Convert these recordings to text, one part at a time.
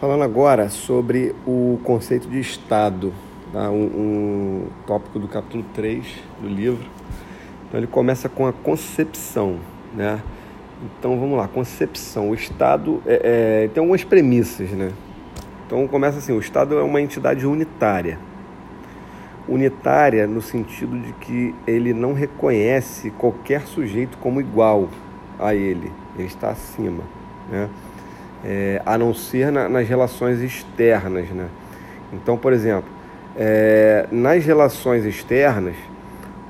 Falando agora sobre o conceito de Estado, tá? um, um tópico do capítulo 3 do livro. Então ele começa com a concepção, né? Então vamos lá, concepção. O Estado é, é, tem algumas premissas, né? Então começa assim: o Estado é uma entidade unitária. Unitária no sentido de que ele não reconhece qualquer sujeito como igual a ele, ele está acima, né? É, a não ser na, nas relações externas, né? Então, por exemplo, é, nas relações externas,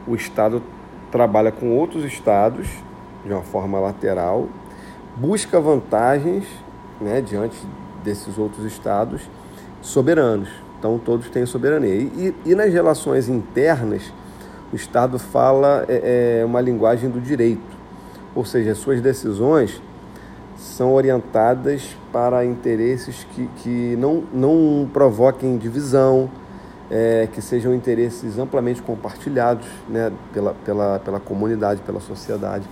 o Estado trabalha com outros estados de uma forma lateral, busca vantagens né, diante desses outros estados soberanos. Então todos têm soberania. E, e, nas relações internas, o Estado fala é, é, uma linguagem do direito, ou seja, suas decisões são orientadas para interesses que, que não, não provoquem divisão, é, que sejam interesses amplamente compartilhados né, pela, pela, pela comunidade, pela sociedade.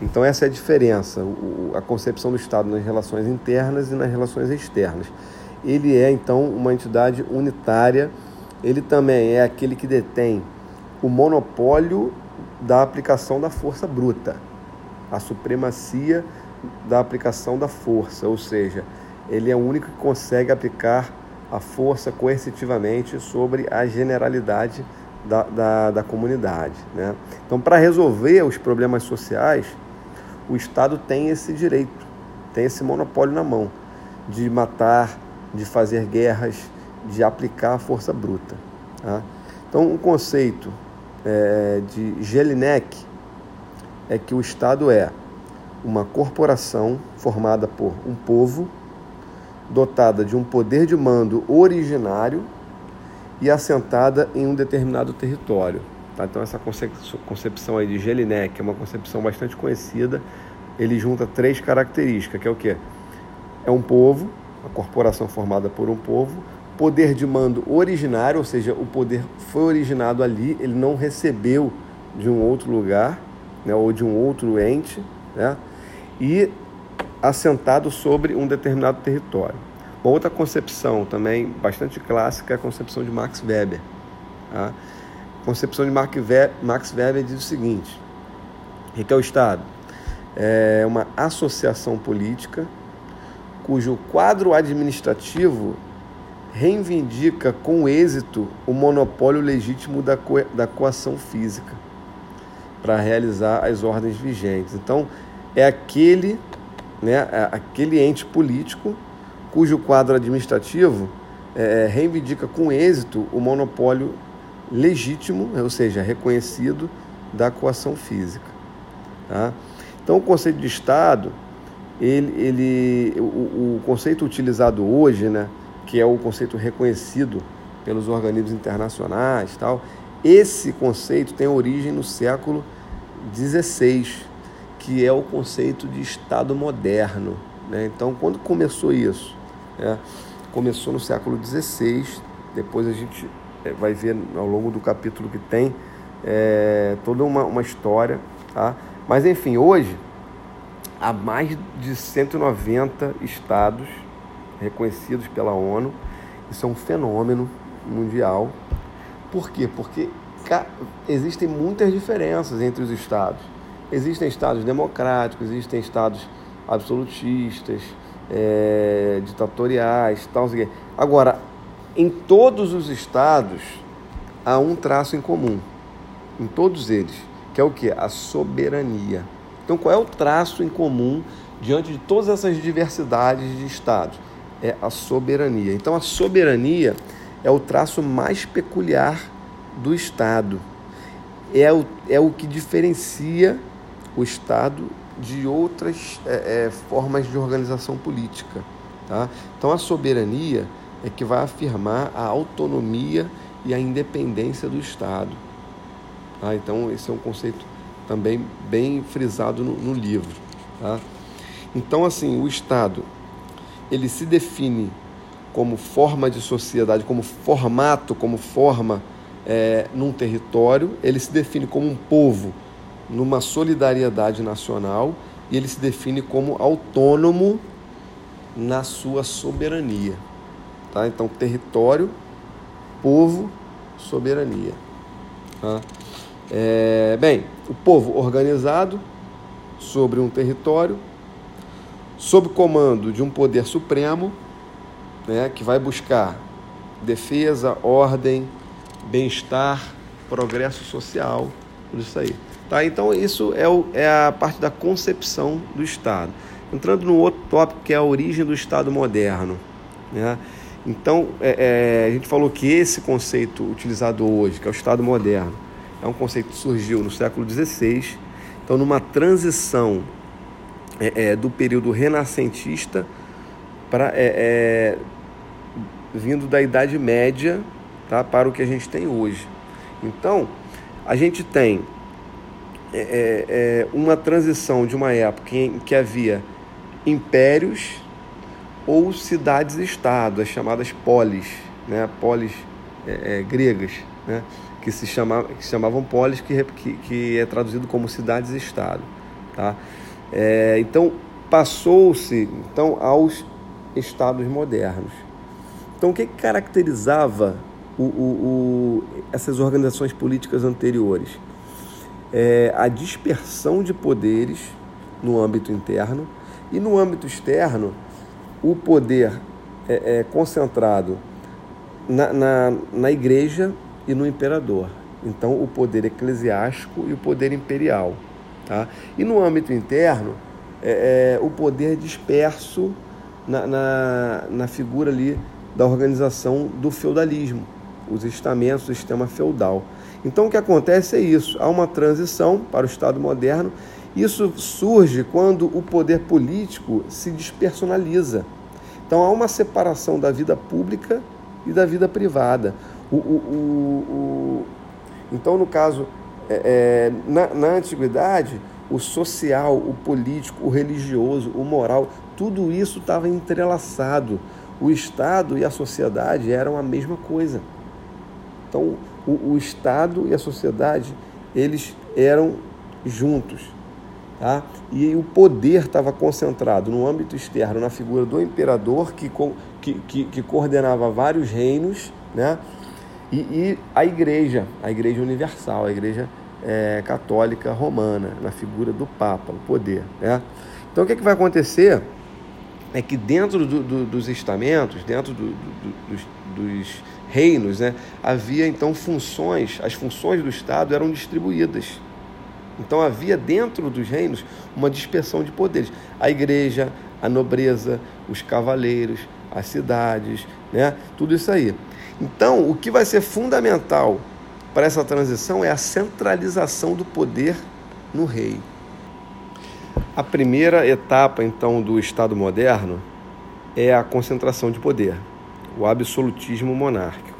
Então, essa é a diferença, o, a concepção do Estado nas relações internas e nas relações externas. Ele é, então, uma entidade unitária, ele também é aquele que detém o monopólio da aplicação da força bruta, a supremacia da aplicação da força, ou seja, ele é o único que consegue aplicar a força coercitivamente sobre a generalidade da, da, da comunidade. Né? Então, para resolver os problemas sociais, o Estado tem esse direito, tem esse monopólio na mão de matar, de fazer guerras, de aplicar a força bruta. Tá? Então, o conceito é, de Jelinek é que o Estado é uma corporação formada por um povo dotada de um poder de mando originário e assentada em um determinado território. Tá? Então essa concepção aí de Jelinek é uma concepção bastante conhecida. Ele junta três características, que é o quê? É um povo, uma corporação formada por um povo, poder de mando originário, ou seja, o poder foi originado ali, ele não recebeu de um outro lugar, né, ou de um outro ente, né, e assentado sobre um determinado território. Outra concepção também bastante clássica é a concepção de Max Weber. Tá? A concepção de Max Weber diz o seguinte: o que é o Estado? É uma associação política cujo quadro administrativo reivindica com êxito o monopólio legítimo da, da coação física para realizar as ordens vigentes. Então, é aquele né, é aquele ente político cujo quadro administrativo é, é, reivindica com êxito o monopólio legítimo, ou seja, reconhecido da coação física. Tá? Então, o conceito de Estado, ele, ele, o, o conceito utilizado hoje, né, que é o conceito reconhecido pelos organismos internacionais, tal, esse conceito tem origem no século XVI, que é o conceito de Estado moderno. Né? Então, quando começou isso? Né? Começou no século XVI, depois a gente eh, vai ver ao longo do capítulo que tem é, toda uma, uma história. Tá? Mas, enfim, hoje há mais de 190 estados reconhecidos pela ONU. Isso é um fenômeno mundial. Por quê? Porque existem muitas diferenças entre os estados. Existem estados democráticos, existem estados absolutistas, é, ditatoriais, tal. Agora, em todos os estados há um traço em comum, em todos eles, que é o que? A soberania. Então, qual é o traço em comum diante de todas essas diversidades de estados? É a soberania. Então, a soberania é o traço mais peculiar do Estado. É o, é o que diferencia o Estado de outras é, é, formas de organização política. Tá? Então, a soberania é que vai afirmar a autonomia e a independência do Estado. Tá? Então, esse é um conceito também bem frisado no, no livro. Tá? Então, assim, o Estado ele se define como forma de sociedade, como formato, como forma é, num território, ele se define como um povo numa solidariedade nacional e ele se define como autônomo na sua soberania. Tá? Então, território, povo, soberania. Tá? É, bem, o povo organizado sobre um território, sob comando de um poder supremo, né, que vai buscar defesa, ordem, bem-estar, progresso social, isso aí. Tá? Então, isso é, o, é a parte da concepção do Estado. Entrando no outro tópico, que é a origem do Estado moderno. Né? Então, é, é, a gente falou que esse conceito utilizado hoje, que é o Estado moderno, é um conceito que surgiu no século XVI, então, numa transição é, é do período renascentista para é, é, vindo da Idade Média tá, para o que a gente tem hoje. Então, a gente tem é, é, é, uma transição de uma época em que havia impérios ou cidades-estado, as chamadas polis, né? polis é, é, gregas, né? que se, chamava, que chamavam polis, que, que, que é traduzido como cidades-estado. Tá? É, então, passou-se então, aos estados modernos. Então, o que caracterizava o, o, o, essas organizações políticas anteriores? É a dispersão de poderes no âmbito interno e no âmbito externo, o poder é, é concentrado na, na, na igreja e no imperador. Então, o poder eclesiástico e o poder imperial. Tá? E no âmbito interno, é, é, o poder disperso na, na, na figura ali da organização do feudalismo, os estamentos do sistema feudal. Então o que acontece é isso, há uma transição para o Estado moderno. Isso surge quando o poder político se despersonaliza. Então há uma separação da vida pública e da vida privada. O, o, o, então, no caso, é, é, na, na antiguidade, o social, o político, o religioso, o moral, tudo isso estava entrelaçado o Estado e a sociedade eram a mesma coisa. Então, o, o Estado e a sociedade, eles eram juntos. Tá? E o poder estava concentrado no âmbito externo, na figura do imperador, que, que, que, que coordenava vários reinos, né? E, e, a igreja, a igreja universal, a igreja é, católica romana, na figura do Papa, o poder. Né? Então, o que, é que vai acontecer? é que dentro do, do, dos estamentos, dentro do, dos, dos, reinos, né, havia então funções, as funções do Estado eram distribuídas. Então havia dentro dos reinos uma dispersão de poderes. A igreja, a nobreza, os cavaleiros, as cidades, né, tudo isso aí. Então, o que vai ser fundamental para essa transição é a centralização do poder no rei. A primeira etapa, então, do Estado moderno é a concentração de poder, o absolutismo monárquico.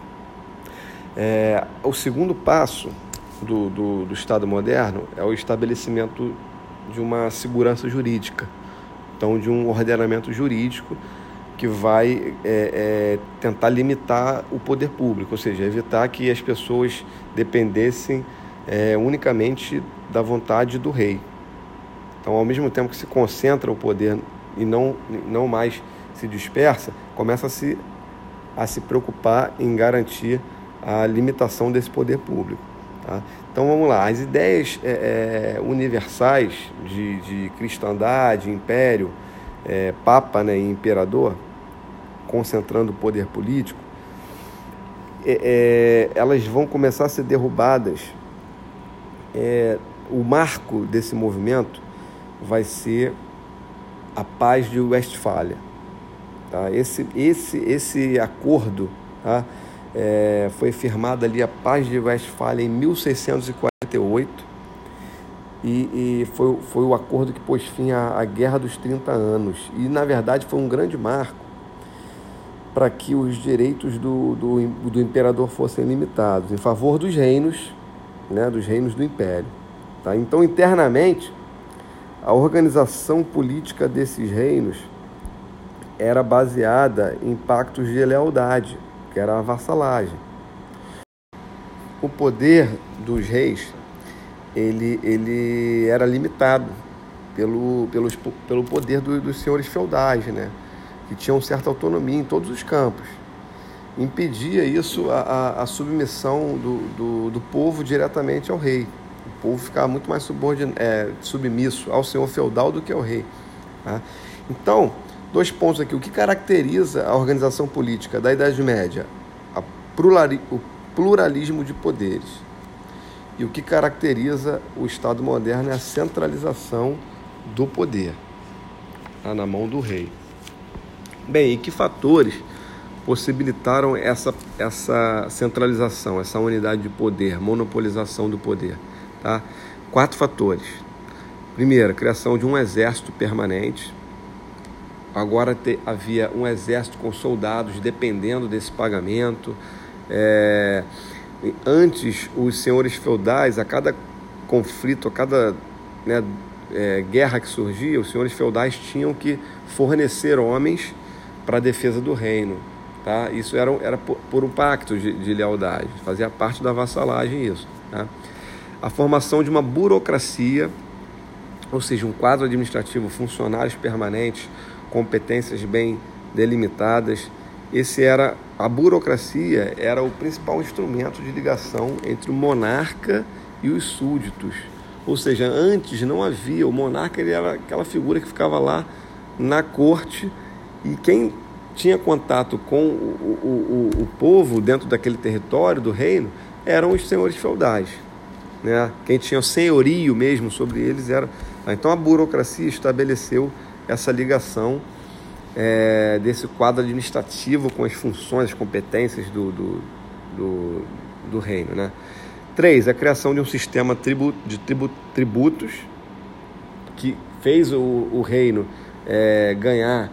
É, o segundo passo do, do, do Estado moderno é o estabelecimento de uma segurança jurídica, então, de um ordenamento jurídico que vai é, é, tentar limitar o poder público, ou seja, evitar que as pessoas dependessem é, unicamente da vontade do rei. Então, ao mesmo tempo que se concentra o poder e não, não mais se dispersa, começa a se, a se preocupar em garantir a limitação desse poder público. Tá? Então vamos lá, as ideias é, é, universais de, de cristandade, império, é, papa né, e imperador, concentrando o poder político, é, é, elas vão começar a ser derrubadas. É, o marco desse movimento vai ser a paz de Westfália. Tá? Esse, esse, esse acordo tá? É, foi firmado ali a paz de Westfália em 1648 e, e foi, foi o acordo que pôs fim à, à Guerra dos 30 Anos. E, na verdade, foi um grande marco para que os direitos do, do, do imperador fossem limitados em favor dos reinos, né, dos reinos do império. Tá? Então, internamente, a organização política desses reinos era baseada em pactos de lealdade, que era a vassalagem. O poder dos reis ele, ele era limitado pelo, pelo, pelo poder do, dos senhores feudais, né? que tinham certa autonomia em todos os campos. Impedia isso a, a, a submissão do, do, do, povo diretamente ao rei. O povo ficava muito mais é, submisso ao senhor feudal do que ao rei. Tá? Então, dois pontos aqui. O que caracteriza a organização política da Idade Média? o pluralismo de poderes. E o que caracteriza o Estado moderno é a centralização do poder tá na mão do rei. Bem, e que fatores possibilitaram essa, essa centralização, essa unidade de poder, monopolização do poder? Tá? Quatro fatores. Primeiro, criação de um exército permanente. Agora te, havia um exército com soldados dependendo desse pagamento. É, antes, os senhores feudais, a cada conflito, a cada né, é, guerra que surgia, os senhores feudais tinham que fornecer homens para a defesa do reino. Tá? Isso era, era por, por um pacto de, de, lealdade, fazia parte da vassalagem isso. Tá? A formação de uma burocracia, ou seja, um quadro administrativo, funcionários permanentes, competências bem delimitadas. Esse era a burocracia era o principal instrumento de ligação entre o monarca e os súditos. Ou seja, antes não havia, o monarca ele era aquela figura que ficava lá na corte e quem tinha contato com o, o, o, o povo dentro daquele território do reino eram os senhores feudais. Né? Quem tinha o senhorio mesmo sobre eles era. Então a burocracia estabeleceu essa ligação é, desse quadro administrativo com as funções, as competências do, do, do, do reino. Né? Três, a criação de um sistema de tributos que fez o, o reino é, ganhar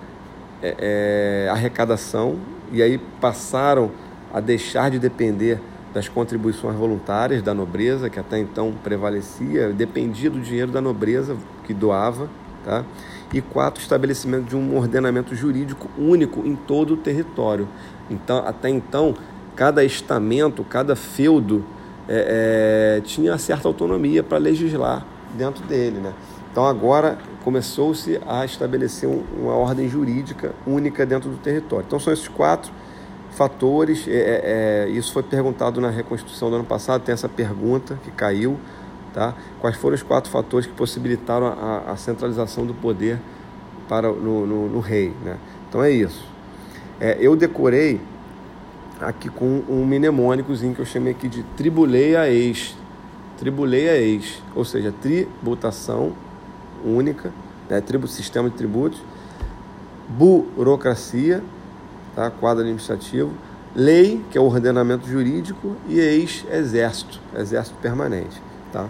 é, arrecadação e aí passaram a deixar de depender das contribuições voluntárias da nobreza, que até então prevalecia, dependia do dinheiro da nobreza que doava. Tá? E quatro, estabelecimento de um ordenamento jurídico único em todo o território. Então, até então, cada estamento, cada feudo é, é, tinha certa autonomia para legislar dentro dele. Né? Então agora começou-se a estabelecer um, uma ordem jurídica única dentro do território. Então são esses quatro fatores. É, é, é, isso foi perguntado na reconstrução do ano passado, tem essa pergunta que caiu. Tá? Quais foram os quatro fatores que possibilitaram a, a centralização do poder para no, no, no rei? Né? Então é isso. É, eu decorei aqui com um mnemônicozinho que eu chamei aqui de tribuleia ex. Tribuleia ex, ou seja, tributação única, né, tributo, sistema de tributos, burocracia, tá, quadro administrativo, lei, que é o ordenamento jurídico, e ex-exército, exército permanente. Tá?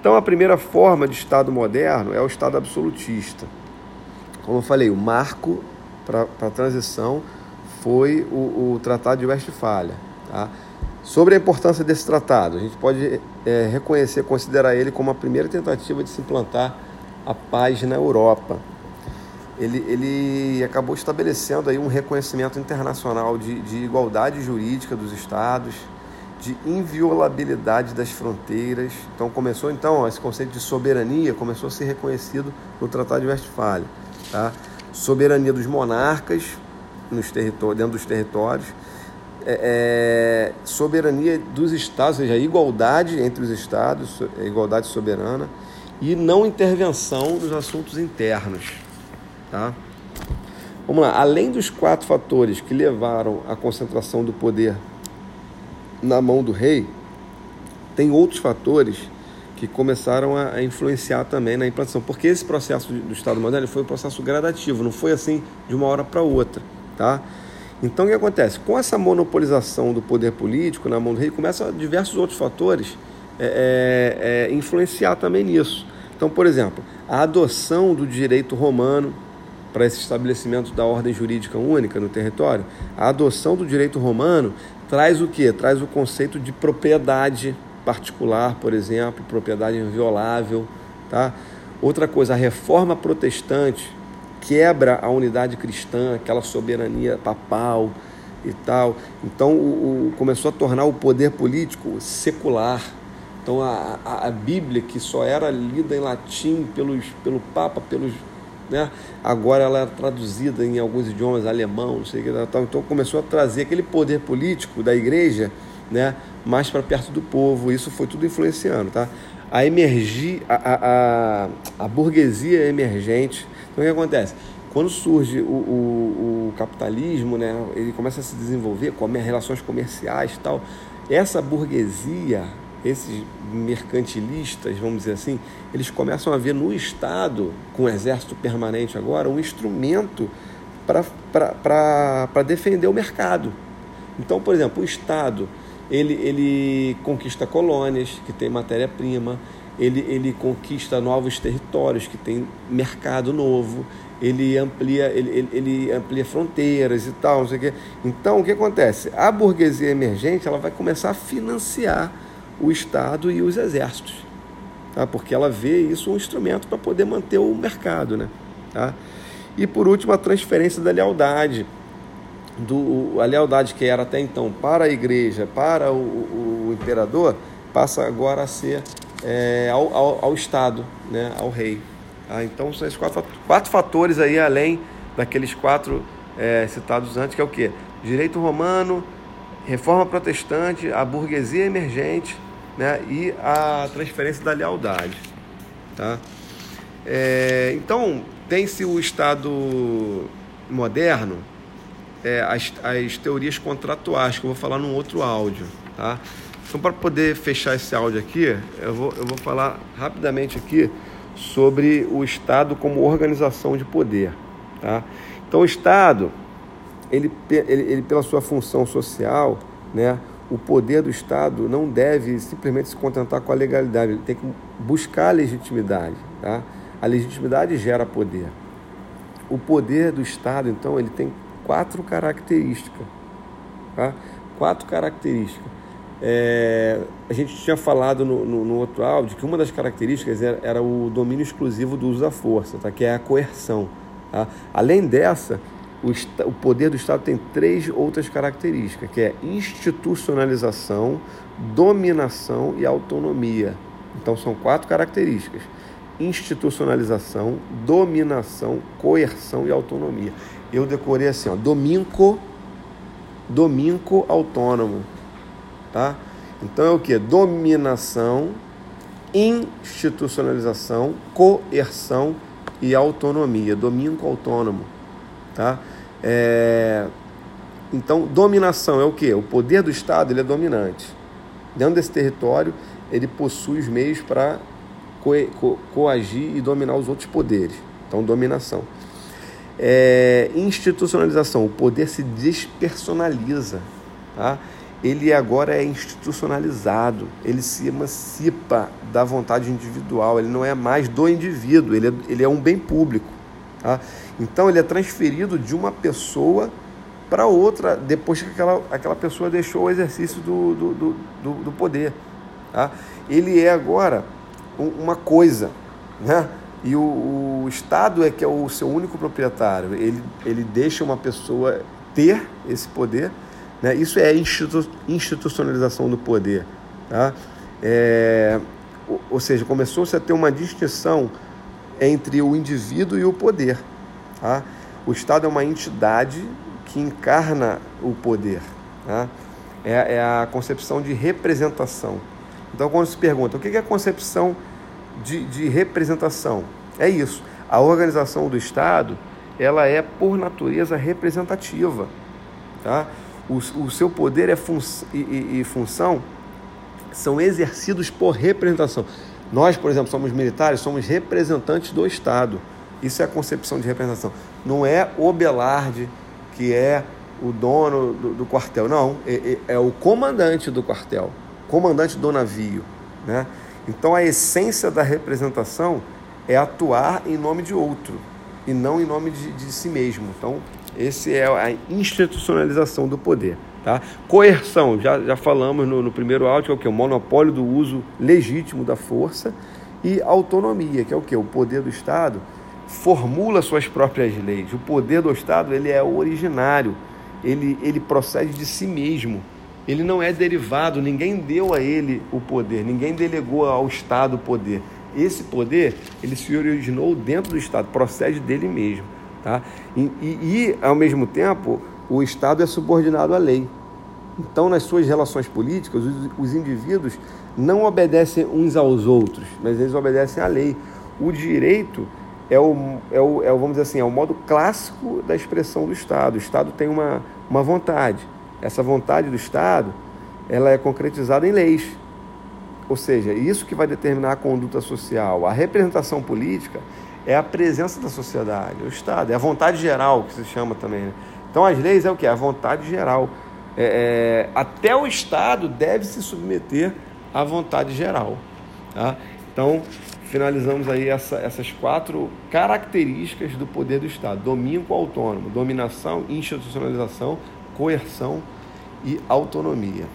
Então, a primeira forma de Estado moderno é o Estado absolutista. Como eu falei, o marco para a transição foi o, o Tratado de Westfália. Tá? Sobre a importância desse tratado, a gente pode é, reconhecer, considerar ele como a primeira tentativa de se implantar a paz na Europa. Ele, ele acabou estabelecendo aí um reconhecimento internacional de, de igualdade jurídica dos estados, de inviolabilidade das fronteiras. Então começou então esse conceito de soberania começou a ser reconhecido no Tratado de Westfália, tá? Soberania dos monarcas nos territórios, dentro dos territórios, é, é, soberania dos estados, ou seja, igualdade entre os estados, igualdade soberana, e não intervenção nos assuntos internos. Tá? Vamos lá, além dos quatro fatores que levaram à concentração do poder na mão do rei, tem outros fatores que começaram a, influenciar também na implantação, porque esse processo do Estado moderno foi um processo gradativo, não foi assim de uma hora para outra. Tá? Então o que acontece? Com essa monopolização do poder político na mão do rei, começam diversos outros fatores é, é, é, influenciar também nisso. Então, por exemplo, a adoção do direito romano para esse estabelecimento da ordem jurídica única no território, a adoção do direito romano traz o que? Traz o conceito de propriedade particular, por exemplo, propriedade inviolável. Tá? Outra coisa, a reforma protestante quebra a unidade cristã, aquela soberania papal e tal. Então o, o, começou a tornar o poder político secular. Então a, a, a, Bíblia, que só era lida em latim pelos, pelo Papa, pelos né? agora ela é traduzida em alguns idiomas, alemão, não sei o que, então começou a trazer aquele poder político da igreja né? mais para perto do povo, isso foi tudo influenciando. Tá? A emergir, a, a, a burguesia emergente, então o que acontece? Quando surge o, o, o, capitalismo, né, ele começa a se desenvolver com relações comerciais e tal, essa burguesia esses mercantilistas, vamos dizer assim, eles começam a ver no Estado, com o exército permanente agora, um instrumento para defender o mercado. Então, por exemplo, o Estado ele, ele conquista colônias que tem matéria-prima, ele, ele conquista novos territórios que tem mercado novo, ele amplia, ele, ele, amplia fronteiras e tal, não sei o quê. Então, o que acontece? A burguesia emergente ela vai começar a financiar o Estado e os exércitos, tá? porque ela vê isso um instrumento para poder manter o mercado. Né? Tá? E por último, a transferência da lealdade. Do, a lealdade que era até então para a igreja, para o, o, o imperador, passa agora a ser é, ao, ao, ao, Estado, né? ao rei. Tá? Então são esses quatro, quatro fatores aí, além daqueles quatro é, citados antes, que é o quê? Direito romano, reforma protestante, a burguesia emergente né, e a transferência da lealdade. Tá? É, então, tem-se o Estado moderno, é, as, as teorias contratuais, que eu vou falar num outro áudio. Tá? Então, para poder fechar esse áudio aqui, eu vou, eu vou falar rapidamente aqui sobre o Estado como organização de poder. Tá? Então, o Estado, ele, ele, ele pela sua função social, né, o poder do Estado não deve simplesmente se contentar com a legalidade, ele tem que buscar a legitimidade. Tá? A legitimidade gera poder. O poder do Estado, então, ele tem quatro características. Tá? Quatro características. É, a gente tinha falado no, no, no, outro áudio que uma das características era, era, o domínio exclusivo do uso da força, tá? que é a coerção. Tá? Além dessa, o, poder do Estado tem três outras características, que é institucionalização, dominação e autonomia. Então são quatro características: institucionalização, dominação, coerção e autonomia. Eu decorei assim, ó, dominco autônomo, tá? Então é o que? Dominação, institucionalização, coerção e autonomia. Dominco autônomo, tá? É... Então, dominação é o que? O poder do Estado ele é dominante. Dentro desse território, ele possui os meios para co co coagir e dominar os outros poderes. Então, dominação. É... institucionalização, o poder se despersonaliza. Tá? Ele agora é institucionalizado, ele se emancipa da vontade individual, ele não é mais do indivíduo, ele é, ele é um bem público. Tá? Então ele é transferido de uma pessoa para outra depois que aquela, aquela pessoa deixou o exercício do, do, do, do poder. Tá? Ele é agora uma coisa, né? e o, o, Estado é que é o seu único proprietário. Ele, ele deixa uma pessoa ter esse poder. Né? Isso é institu institucionalização do poder. Tá? É, ou, ou seja, começou-se a ter uma distinção entre o indivíduo e o poder. Tá? O Estado é uma entidade que encarna o poder. Tá? É, é, a concepção de representação. Então, quando se pergunta o que é a concepção de, de representação, é isso. A organização do Estado ela é, por natureza, representativa. Tá? O, o seu poder é fun e, e, e função são exercidos por representação. Nós, por exemplo, somos militares, somos representantes do Estado. Isso é a concepção de representação. Não é o Belarde que é o dono do, do quartel, não. É, é, é, o comandante do quartel, comandante do navio. Né? Então a essência da representação é atuar em nome de outro e não em nome de, de si mesmo. Então, esse é a institucionalização do poder. Tá? Coerção, já, já falamos no, no primeiro áudio, que é o que? O monopólio do uso legítimo da força e autonomia, que é o que? O poder do Estado formula suas próprias leis. O poder do Estado ele é originário, ele, ele procede de si mesmo. Ele não é derivado, ninguém deu a ele o poder, ninguém delegou ao Estado o poder. esse poder ele se originou dentro do Estado, procede dele mesmo. Tá? E, e, e, ao mesmo tempo, o Estado é subordinado à lei. Então, nas suas relações políticas, os, os indivíduos não obedecem uns aos outros, mas eles obedecem à lei. O direito é o, é o, é o, vamos dizer assim, é o modo clássico da expressão do Estado. O Estado tem uma, uma vontade. Essa vontade do Estado, ela é concretizada em leis. Ou seja, isso que vai determinar a conduta social. A representação política é a presença da sociedade, o Estado, é a vontade geral que se chama também. Né? Então as leis é o que? A vontade geral. É, é, até o Estado deve se submeter à vontade geral. Tá? Então, finalizamos aí essa, essas quatro características do poder do Estado: domínio autônomo, dominação, institucionalização, coerção e autonomia.